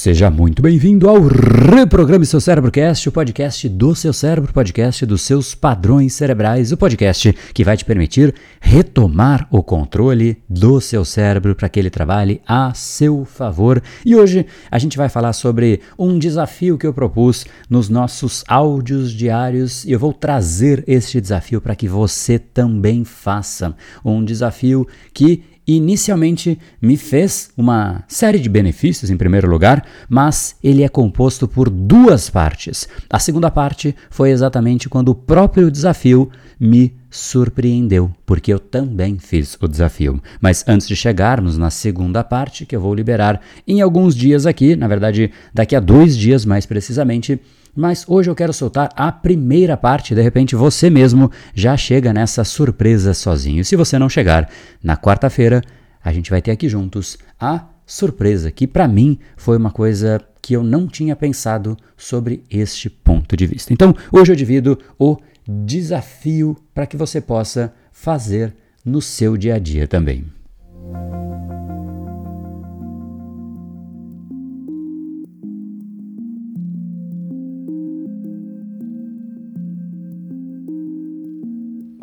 Seja muito bem-vindo ao Reprograme Seu Cérebro Cast, o podcast do seu cérebro, podcast dos seus padrões cerebrais, o podcast que vai te permitir retomar o controle do seu cérebro para que ele trabalhe a seu favor. E hoje a gente vai falar sobre um desafio que eu propus nos nossos áudios diários e eu vou trazer este desafio para que você também faça. Um desafio que inicialmente me fez uma série de benefícios, em primeiro lugar, mas ele é composto por duas partes. A segunda parte foi exatamente quando o próprio desafio me surpreendeu, porque eu também fiz o desafio. Mas antes de chegarmos na segunda parte, que eu vou liberar em alguns dias aqui, na verdade, daqui a dois dias mais precisamente mas hoje eu quero soltar a primeira parte, de repente você mesmo já chega nessa surpresa sozinho. Se você não chegar, na quarta-feira a gente vai ter aqui juntos a surpresa, que para mim foi uma coisa que eu não tinha pensado sobre este ponto de vista. Então, hoje eu divido o desafio para que você possa fazer no seu dia a dia também.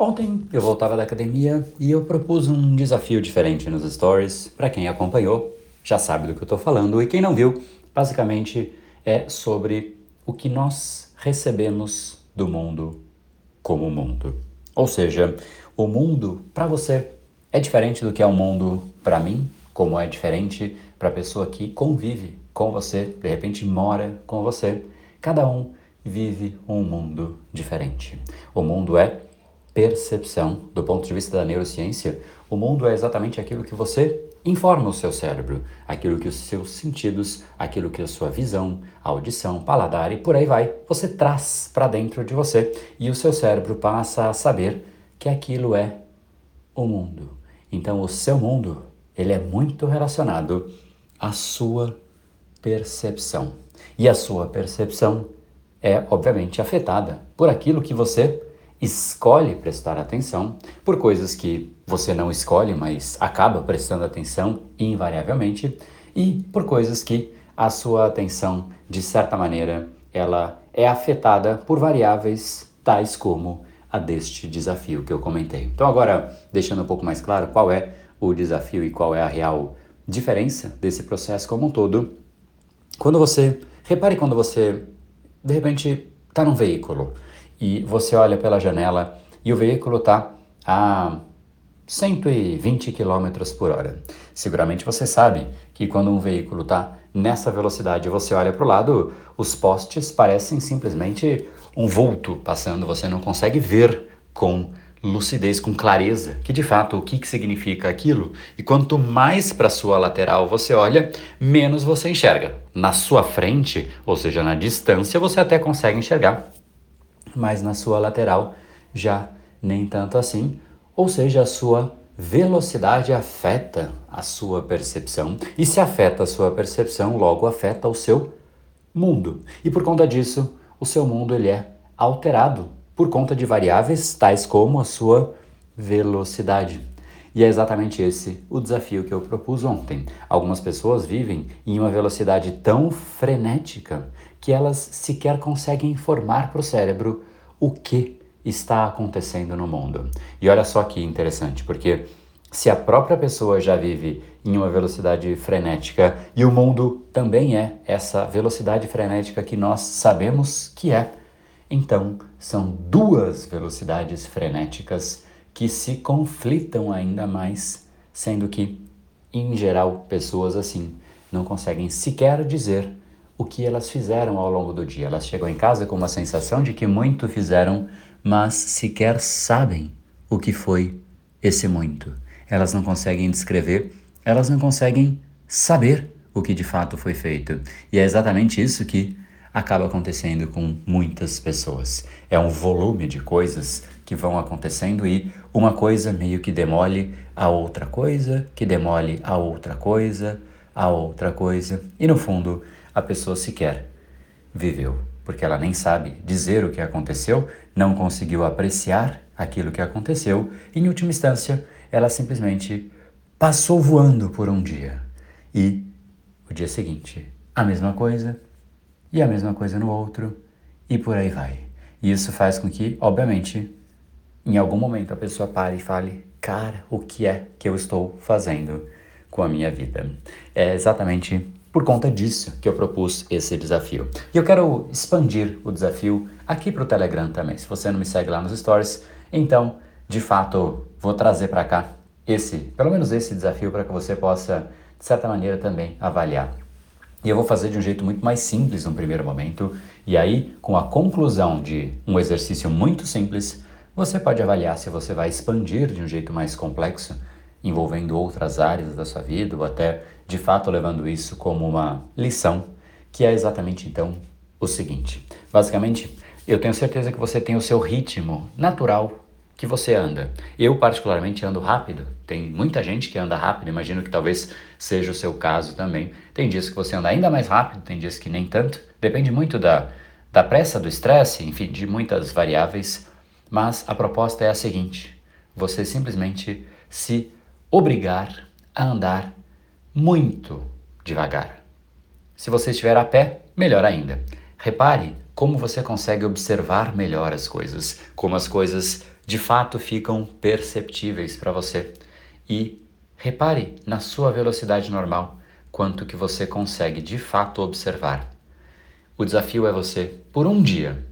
Ontem eu voltava da academia e eu propus um desafio diferente nos stories. Para quem acompanhou, já sabe do que eu estou falando, e quem não viu, basicamente é sobre o que nós recebemos do mundo como mundo. Ou seja, o mundo para você é diferente do que é o mundo para mim, como é diferente para a pessoa que convive com você, de repente mora com você. Cada um vive um mundo diferente. O mundo é percepção. Do ponto de vista da neurociência, o mundo é exatamente aquilo que você informa o seu cérebro, aquilo que os seus sentidos, aquilo que a sua visão, audição, paladar e por aí vai, você traz para dentro de você e o seu cérebro passa a saber que aquilo é o mundo. Então o seu mundo, ele é muito relacionado à sua percepção. E a sua percepção é obviamente afetada por aquilo que você escolhe prestar atenção por coisas que você não escolhe, mas acaba prestando atenção invariavelmente, e por coisas que a sua atenção, de certa maneira, ela é afetada por variáveis tais como a deste desafio que eu comentei. Então agora, deixando um pouco mais claro qual é o desafio e qual é a real diferença desse processo como um todo, quando você, repare quando você de repente está num veículo e você olha pela janela e o veículo está a 120 km por hora. Seguramente você sabe que quando um veículo está nessa velocidade você olha para o lado, os postes parecem simplesmente um vulto passando, você não consegue ver com lucidez, com clareza, que de fato o que, que significa aquilo. E quanto mais para sua lateral você olha, menos você enxerga. Na sua frente, ou seja, na distância, você até consegue enxergar mas na sua lateral já nem tanto assim, ou seja, a sua velocidade afeta a sua percepção, e se afeta a sua percepção, logo afeta o seu mundo. E por conta disso, o seu mundo ele é alterado por conta de variáveis tais como a sua velocidade. E é exatamente esse o desafio que eu propus ontem. Algumas pessoas vivem em uma velocidade tão frenética que elas sequer conseguem informar para o cérebro o que está acontecendo no mundo. E olha só que interessante, porque se a própria pessoa já vive em uma velocidade frenética e o mundo também é essa velocidade frenética que nós sabemos que é, então são duas velocidades frenéticas que se conflitam ainda mais, sendo que, em geral, pessoas assim não conseguem sequer dizer o que elas fizeram ao longo do dia. Elas chegam em casa com uma sensação de que muito fizeram, mas sequer sabem o que foi esse muito. Elas não conseguem descrever, elas não conseguem saber o que de fato foi feito. E é exatamente isso que acaba acontecendo com muitas pessoas. É um volume de coisas que vão acontecendo e uma coisa meio que demole a outra coisa, que demole a outra coisa, a outra coisa. E no fundo, a pessoa sequer viveu, porque ela nem sabe dizer o que aconteceu, não conseguiu apreciar aquilo que aconteceu, e, em última instância, ela simplesmente passou voando por um dia. E o dia seguinte a mesma coisa e a mesma coisa no outro e por aí vai. E isso faz com que, obviamente, em algum momento a pessoa pare e fale: Cara, o que é que eu estou fazendo com a minha vida? É exatamente por conta disso que eu propus esse desafio. E eu quero expandir o desafio aqui para o Telegram também. Se você não me segue lá nos stories, então, de fato, vou trazer para cá esse, pelo menos esse desafio para que você possa, de certa maneira, também avaliar. E eu vou fazer de um jeito muito mais simples no primeiro momento, e aí, com a conclusão de um exercício muito simples, você pode avaliar se você vai expandir de um jeito mais complexo, envolvendo outras áreas da sua vida, ou até de fato levando isso como uma lição, que é exatamente então o seguinte: basicamente, eu tenho certeza que você tem o seu ritmo natural que você anda. Eu, particularmente, ando rápido. Tem muita gente que anda rápido, imagino que talvez seja o seu caso também. Tem dias que você anda ainda mais rápido, tem dias que nem tanto. Depende muito da, da pressa, do estresse, enfim, de muitas variáveis. Mas a proposta é a seguinte: você simplesmente se obrigar a andar muito devagar. Se você estiver a pé, melhor ainda. Repare como você consegue observar melhor as coisas, como as coisas de fato ficam perceptíveis para você. E repare na sua velocidade normal quanto que você consegue de fato observar. O desafio é você, por um dia,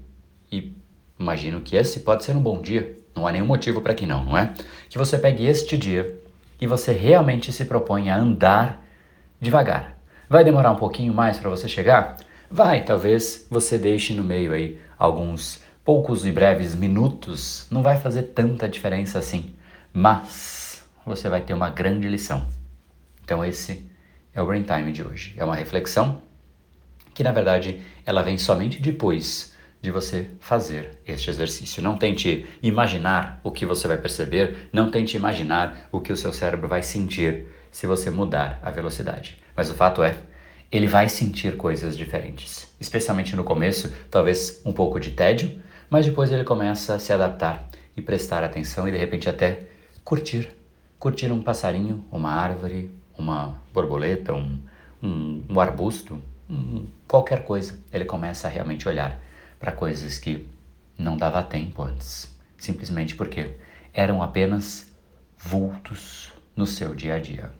e imagino que esse pode ser um bom dia, não há nenhum motivo para que não, não é? Que você pegue este dia e você realmente se propõe a andar devagar. Vai demorar um pouquinho mais para você chegar? Vai, talvez você deixe no meio aí alguns poucos e breves minutos não vai fazer tanta diferença assim, mas você vai ter uma grande lição. Então esse é o Brain Time de hoje. É uma reflexão que na verdade ela vem somente depois de você fazer este exercício. Não tente imaginar o que você vai perceber, não tente imaginar o que o seu cérebro vai sentir se você mudar a velocidade. Mas o fato é, ele vai sentir coisas diferentes. Especialmente no começo, talvez um pouco de tédio, mas depois ele começa a se adaptar e prestar atenção e de repente até curtir. Curtir um passarinho, uma árvore, uma borboleta, um, um, um arbusto, um, qualquer coisa. Ele começa a realmente olhar para coisas que não dava tempo antes, simplesmente porque eram apenas vultos no seu dia a dia.